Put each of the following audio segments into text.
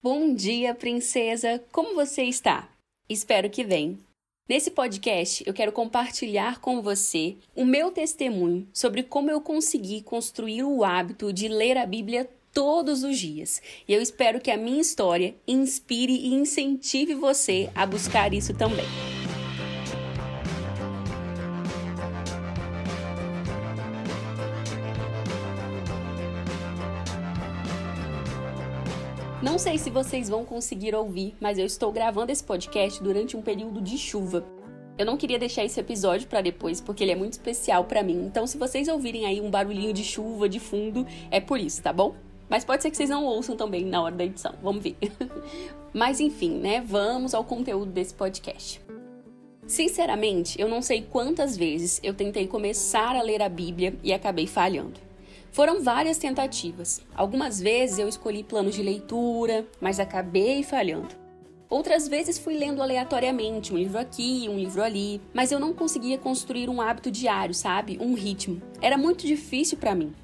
Bom dia, princesa! Como você está? Espero que bem. Nesse podcast, eu quero compartilhar com você o meu testemunho sobre como eu consegui construir o hábito de ler a Bíblia todos os dias. E eu espero que a minha história inspire e incentive você a buscar isso também. Não sei se vocês vão conseguir ouvir, mas eu estou gravando esse podcast durante um período de chuva. Eu não queria deixar esse episódio para depois, porque ele é muito especial para mim. Então, se vocês ouvirem aí um barulhinho de chuva de fundo, é por isso, tá bom? Mas pode ser que vocês não ouçam também na hora da edição. Vamos ver. Mas enfim, né? Vamos ao conteúdo desse podcast. Sinceramente, eu não sei quantas vezes eu tentei começar a ler a Bíblia e acabei falhando. Foram várias tentativas. Algumas vezes eu escolhi planos de leitura, mas acabei falhando. Outras vezes fui lendo aleatoriamente, um livro aqui, um livro ali, mas eu não conseguia construir um hábito diário, sabe? Um ritmo. Era muito difícil para mim.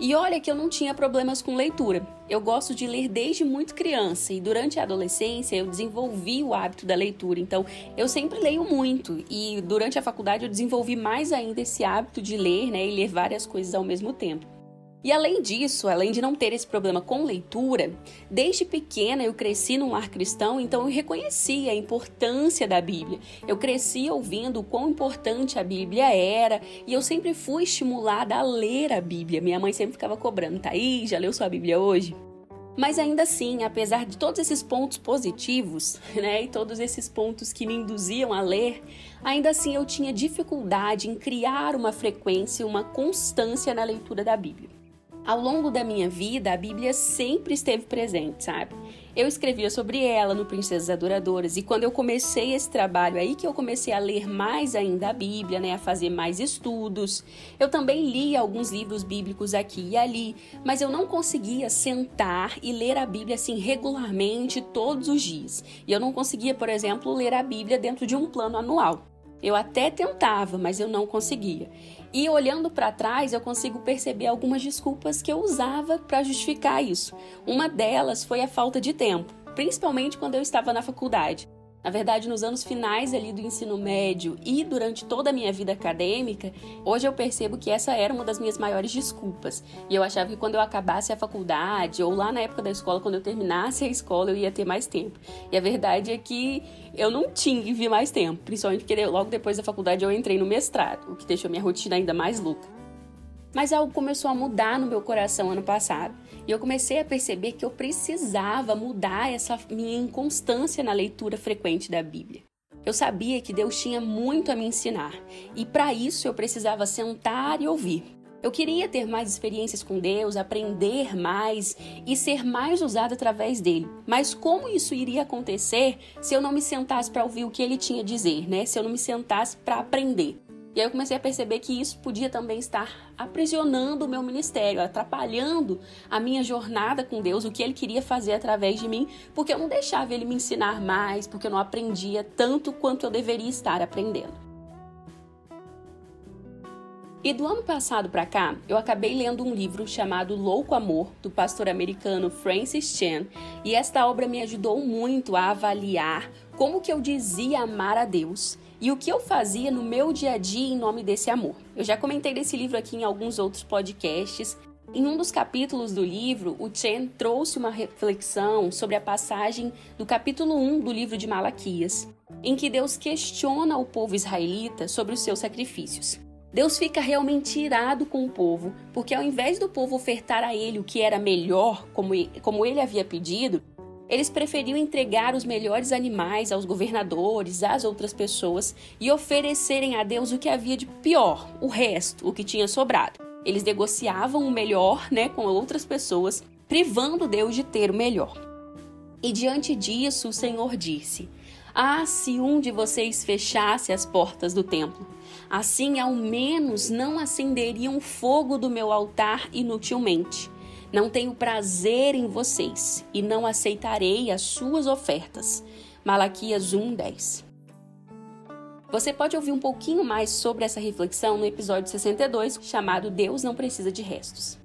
E olha que eu não tinha problemas com leitura. Eu gosto de ler desde muito criança e durante a adolescência eu desenvolvi o hábito da leitura. Então, eu sempre leio muito e durante a faculdade eu desenvolvi mais ainda esse hábito de ler, né, e ler várias coisas ao mesmo tempo. E além disso, além de não ter esse problema com leitura, desde pequena eu cresci num lar cristão, então eu reconhecia a importância da Bíblia. Eu cresci ouvindo o quão importante a Bíblia era e eu sempre fui estimulada a ler a Bíblia. Minha mãe sempre ficava cobrando, aí, já leu sua Bíblia hoje? Mas ainda assim, apesar de todos esses pontos positivos, né, e todos esses pontos que me induziam a ler, ainda assim eu tinha dificuldade em criar uma frequência, uma constância na leitura da Bíblia ao longo da minha vida, a Bíblia sempre esteve presente, sabe? Eu escrevia sobre ela no Princesas Adoradoras e quando eu comecei esse trabalho aí que eu comecei a ler mais ainda a Bíblia, né, a fazer mais estudos. Eu também li alguns livros bíblicos aqui e ali, mas eu não conseguia sentar e ler a Bíblia assim regularmente todos os dias. E eu não conseguia, por exemplo, ler a Bíblia dentro de um plano anual. Eu até tentava, mas eu não conseguia. E olhando para trás, eu consigo perceber algumas desculpas que eu usava para justificar isso. Uma delas foi a falta de tempo, principalmente quando eu estava na faculdade. Na verdade, nos anos finais ali do ensino médio e durante toda a minha vida acadêmica, hoje eu percebo que essa era uma das minhas maiores desculpas. E eu achava que quando eu acabasse a faculdade ou lá na época da escola, quando eu terminasse a escola, eu ia ter mais tempo. E a verdade é que eu não tive mais tempo, principalmente porque logo depois da faculdade eu entrei no mestrado, o que deixou minha rotina ainda mais louca. Mas algo começou a mudar no meu coração ano passado. E eu comecei a perceber que eu precisava mudar essa minha inconstância na leitura frequente da Bíblia. Eu sabia que Deus tinha muito a me ensinar, e para isso eu precisava sentar e ouvir. Eu queria ter mais experiências com Deus, aprender mais e ser mais usado através dele. Mas como isso iria acontecer se eu não me sentasse para ouvir o que ele tinha a dizer, né? Se eu não me sentasse para aprender? E aí eu comecei a perceber que isso podia também estar aprisionando o meu ministério, atrapalhando a minha jornada com Deus, o que ele queria fazer através de mim, porque eu não deixava ele me ensinar mais, porque eu não aprendia tanto quanto eu deveria estar aprendendo. E do ano passado para cá, eu acabei lendo um livro chamado Louco Amor, do pastor americano Francis Chan, e esta obra me ajudou muito a avaliar como que eu dizia amar a Deus e o que eu fazia no meu dia a dia em nome desse amor. Eu já comentei desse livro aqui em alguns outros podcasts. Em um dos capítulos do livro, o Chen trouxe uma reflexão sobre a passagem do capítulo 1 do livro de Malaquias, em que Deus questiona o povo israelita sobre os seus sacrifícios. Deus fica realmente irado com o povo, porque ao invés do povo ofertar a ele o que era melhor, como ele havia pedido, eles preferiam entregar os melhores animais aos governadores, às outras pessoas e oferecerem a Deus o que havia de pior, o resto, o que tinha sobrado. Eles negociavam o melhor, né, com outras pessoas, privando Deus de ter o melhor. E diante disso, o Senhor disse: Ah, se um de vocês fechasse as portas do templo, assim ao menos não acenderiam o fogo do meu altar inutilmente. Não tenho prazer em vocês e não aceitarei as suas ofertas. Malaquias 1:10. Você pode ouvir um pouquinho mais sobre essa reflexão no episódio 62, chamado Deus não precisa de restos.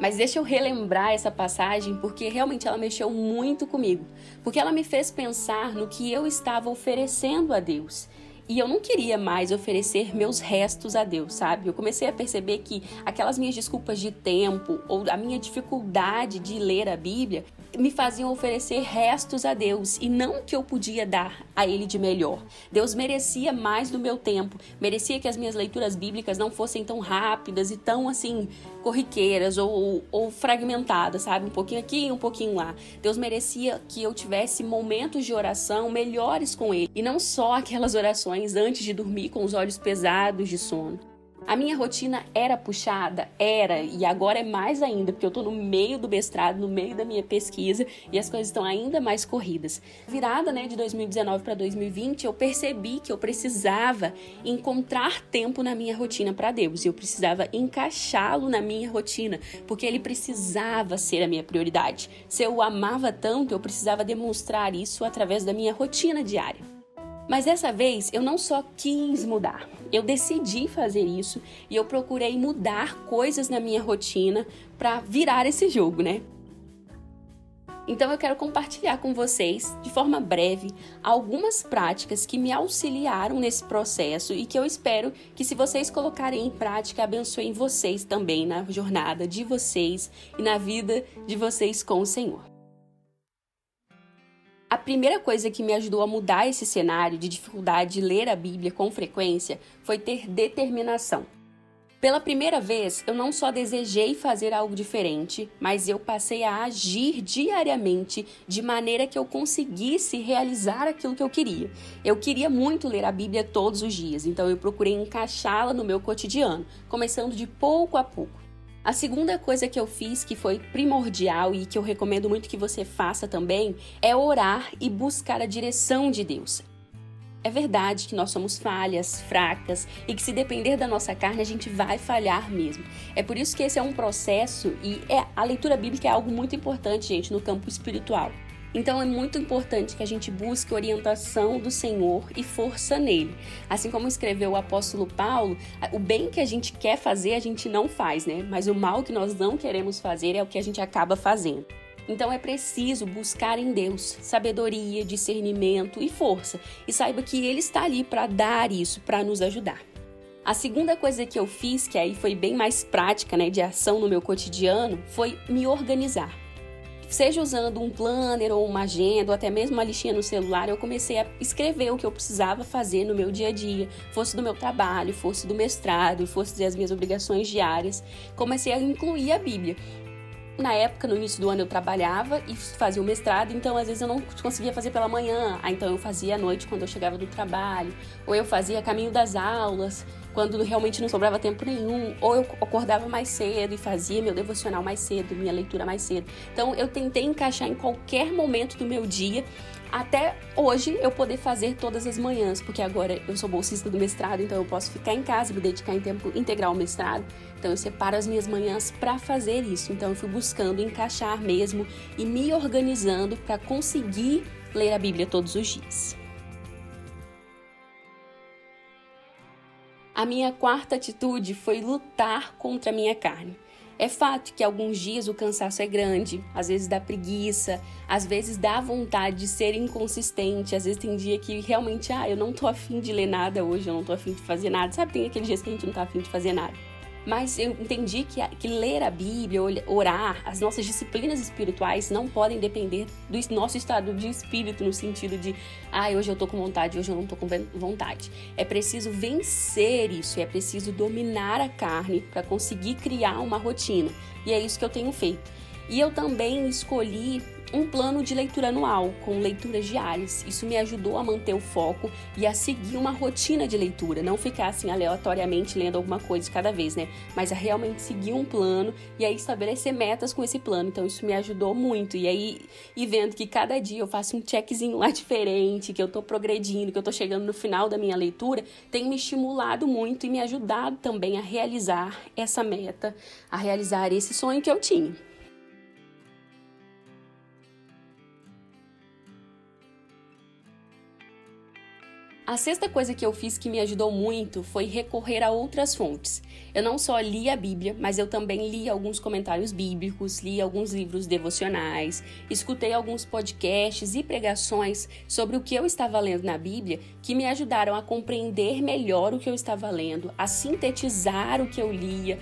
Mas deixa eu relembrar essa passagem porque realmente ela mexeu muito comigo. Porque ela me fez pensar no que eu estava oferecendo a Deus. E eu não queria mais oferecer meus restos a Deus, sabe? Eu comecei a perceber que aquelas minhas desculpas de tempo ou a minha dificuldade de ler a Bíblia me faziam oferecer restos a Deus e não o que eu podia dar a Ele de melhor. Deus merecia mais do meu tempo, merecia que as minhas leituras bíblicas não fossem tão rápidas e tão assim corriqueiras ou, ou fragmentadas, sabe? Um pouquinho aqui um pouquinho lá. Deus merecia que eu tivesse momentos de oração melhores com Ele e não só aquelas orações antes de dormir com os olhos pesados de sono. A minha rotina era puxada, era, e agora é mais ainda, porque eu estou no meio do mestrado, no meio da minha pesquisa, e as coisas estão ainda mais corridas. Virada, né, de 2019 para 2020, eu percebi que eu precisava encontrar tempo na minha rotina para Deus, e eu precisava encaixá-lo na minha rotina, porque ele precisava ser a minha prioridade. Se eu o amava tanto, eu precisava demonstrar isso através da minha rotina diária. Mas dessa vez eu não só quis mudar, eu decidi fazer isso e eu procurei mudar coisas na minha rotina para virar esse jogo, né? Então eu quero compartilhar com vocês, de forma breve, algumas práticas que me auxiliaram nesse processo e que eu espero que, se vocês colocarem em prática, abençoem vocês também na jornada de vocês e na vida de vocês com o Senhor. A primeira coisa que me ajudou a mudar esse cenário de dificuldade de ler a Bíblia com frequência foi ter determinação. Pela primeira vez, eu não só desejei fazer algo diferente, mas eu passei a agir diariamente de maneira que eu conseguisse realizar aquilo que eu queria. Eu queria muito ler a Bíblia todos os dias, então eu procurei encaixá-la no meu cotidiano, começando de pouco a pouco. A segunda coisa que eu fiz, que foi primordial e que eu recomendo muito que você faça também, é orar e buscar a direção de Deus. É verdade que nós somos falhas, fracas e que se depender da nossa carne a gente vai falhar mesmo. É por isso que esse é um processo e é, a leitura bíblica é algo muito importante, gente, no campo espiritual. Então é muito importante que a gente busque orientação do Senhor e força nele. Assim como escreveu o apóstolo Paulo, o bem que a gente quer fazer a gente não faz, né? Mas o mal que nós não queremos fazer é o que a gente acaba fazendo. Então é preciso buscar em Deus sabedoria, discernimento e força. E saiba que Ele está ali para dar isso, para nos ajudar. A segunda coisa que eu fiz, que aí foi bem mais prática, né, de ação no meu cotidiano, foi me organizar seja usando um planner ou uma agenda ou até mesmo uma listinha no celular, eu comecei a escrever o que eu precisava fazer no meu dia a dia, fosse do meu trabalho, fosse do mestrado, fosse as minhas obrigações diárias. Comecei a incluir a Bíblia. Na época, no início do ano, eu trabalhava e fazia o mestrado, então às vezes eu não conseguia fazer pela manhã, ah, então eu fazia à noite quando eu chegava do trabalho, ou eu fazia caminho das aulas, quando realmente não sobrava tempo nenhum, ou eu acordava mais cedo e fazia meu devocional mais cedo, minha leitura mais cedo. Então eu tentei encaixar em qualquer momento do meu dia até hoje eu poder fazer todas as manhãs, porque agora eu sou bolsista do mestrado, então eu posso ficar em casa, me dedicar em tempo integral ao mestrado. Então eu separo as minhas manhãs para fazer isso. Então eu fui buscando encaixar mesmo e me organizando para conseguir ler a Bíblia todos os dias. A minha quarta atitude foi lutar contra a minha carne. É fato que alguns dias o cansaço é grande, às vezes dá preguiça, às vezes dá vontade de ser inconsistente, às vezes tem dia que realmente, ah, eu não tô afim de ler nada hoje, eu não tô afim de fazer nada. Sabe, tem aqueles dias que a gente não tá afim de fazer nada. Mas eu entendi que, que ler a Bíblia, orar, as nossas disciplinas espirituais não podem depender do nosso estado de espírito, no sentido de, ah, hoje eu tô com vontade, hoje eu não tô com vontade. É preciso vencer isso, é preciso dominar a carne para conseguir criar uma rotina. E é isso que eu tenho feito. E eu também escolhi um plano de leitura anual, com leituras diárias. Isso me ajudou a manter o foco e a seguir uma rotina de leitura, não ficar assim aleatoriamente lendo alguma coisa de cada vez, né? Mas a realmente seguir um plano e aí estabelecer metas com esse plano. Então isso me ajudou muito. E aí, e vendo que cada dia eu faço um checkzinho lá diferente, que eu tô progredindo, que eu tô chegando no final da minha leitura, tem me estimulado muito e me ajudado também a realizar essa meta, a realizar esse sonho que eu tinha. A sexta coisa que eu fiz que me ajudou muito foi recorrer a outras fontes. Eu não só li a Bíblia, mas eu também li alguns comentários bíblicos, li alguns livros devocionais, escutei alguns podcasts e pregações sobre o que eu estava lendo na Bíblia que me ajudaram a compreender melhor o que eu estava lendo, a sintetizar o que eu lia,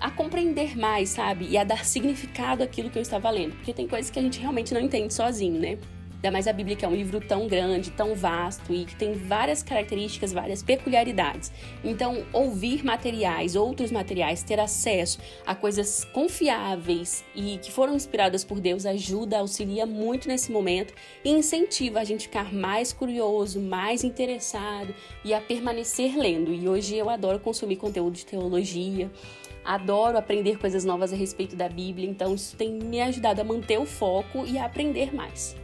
a compreender mais, sabe? E a dar significado àquilo que eu estava lendo. Porque tem coisas que a gente realmente não entende sozinho, né? Ainda mais a Bíblia, que é um livro tão grande, tão vasto e que tem várias características, várias peculiaridades. Então, ouvir materiais, outros materiais, ter acesso a coisas confiáveis e que foram inspiradas por Deus ajuda, auxilia muito nesse momento e incentiva a gente ficar mais curioso, mais interessado e a permanecer lendo. E hoje eu adoro consumir conteúdo de teologia. Adoro aprender coisas novas a respeito da Bíblia, então isso tem me ajudado a manter o foco e a aprender mais.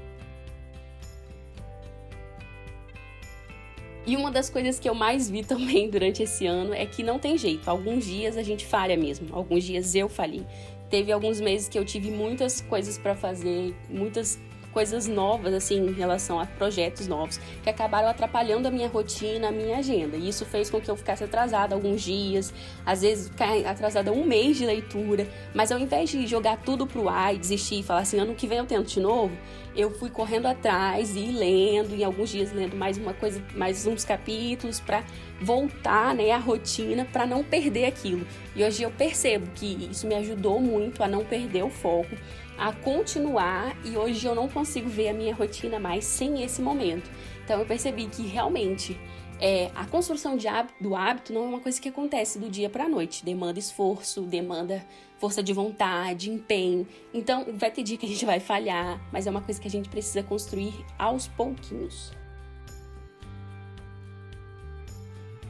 E uma das coisas que eu mais vi também durante esse ano é que não tem jeito. Alguns dias a gente falha mesmo. Alguns dias eu falhei. Teve alguns meses que eu tive muitas coisas para fazer, muitas coisas novas, assim, em relação a projetos novos, que acabaram atrapalhando a minha rotina, a minha agenda. E isso fez com que eu ficasse atrasada alguns dias, às vezes atrasada um mês de leitura. Mas ao invés de jogar tudo pro ar e desistir e falar assim, ano que vem eu tento de novo, eu fui correndo atrás e lendo, e alguns dias lendo mais uma coisa, mais uns capítulos para voltar, né, à rotina para não perder aquilo. E hoje eu percebo que isso me ajudou muito a não perder o foco a continuar e hoje eu não consigo ver a minha rotina mais sem esse momento. Então eu percebi que realmente é, a construção de hábito, do hábito não é uma coisa que acontece do dia para a noite. Demanda esforço, demanda força de vontade, empenho. Então vai ter dia que a gente vai falhar, mas é uma coisa que a gente precisa construir aos pouquinhos.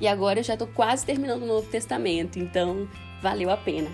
E agora eu já estou quase terminando o Novo Testamento, então valeu a pena.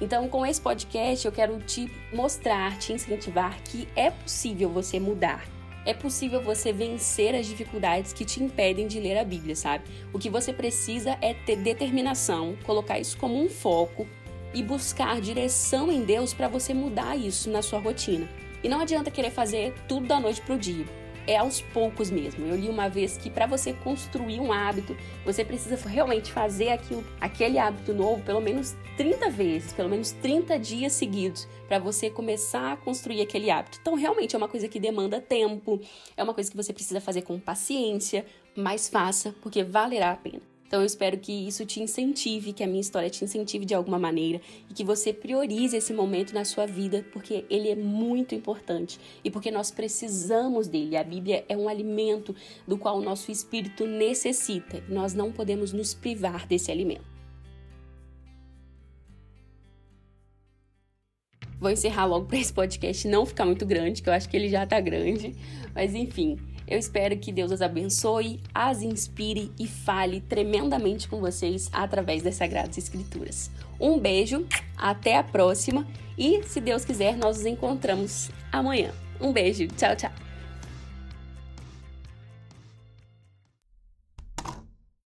Então, com esse podcast, eu quero te mostrar, te incentivar que é possível você mudar. É possível você vencer as dificuldades que te impedem de ler a Bíblia, sabe? O que você precisa é ter determinação, colocar isso como um foco e buscar direção em Deus para você mudar isso na sua rotina. E não adianta querer fazer tudo da noite para o dia é aos poucos mesmo. Eu li uma vez que para você construir um hábito, você precisa realmente fazer aquilo, aquele hábito novo pelo menos 30 vezes, pelo menos 30 dias seguidos, para você começar a construir aquele hábito. Então, realmente é uma coisa que demanda tempo, é uma coisa que você precisa fazer com paciência, mas faça, porque valerá a pena. Então eu espero que isso te incentive, que a minha história te incentive de alguma maneira e que você priorize esse momento na sua vida, porque ele é muito importante e porque nós precisamos dele. A Bíblia é um alimento do qual o nosso espírito necessita. Nós não podemos nos privar desse alimento. Vou encerrar logo para esse podcast não ficar muito grande, que eu acho que ele já tá grande. Mas enfim, eu espero que Deus as abençoe, as inspire e fale tremendamente com vocês através das Sagradas Escrituras. Um beijo, até a próxima e, se Deus quiser, nós nos encontramos amanhã. Um beijo, tchau, tchau.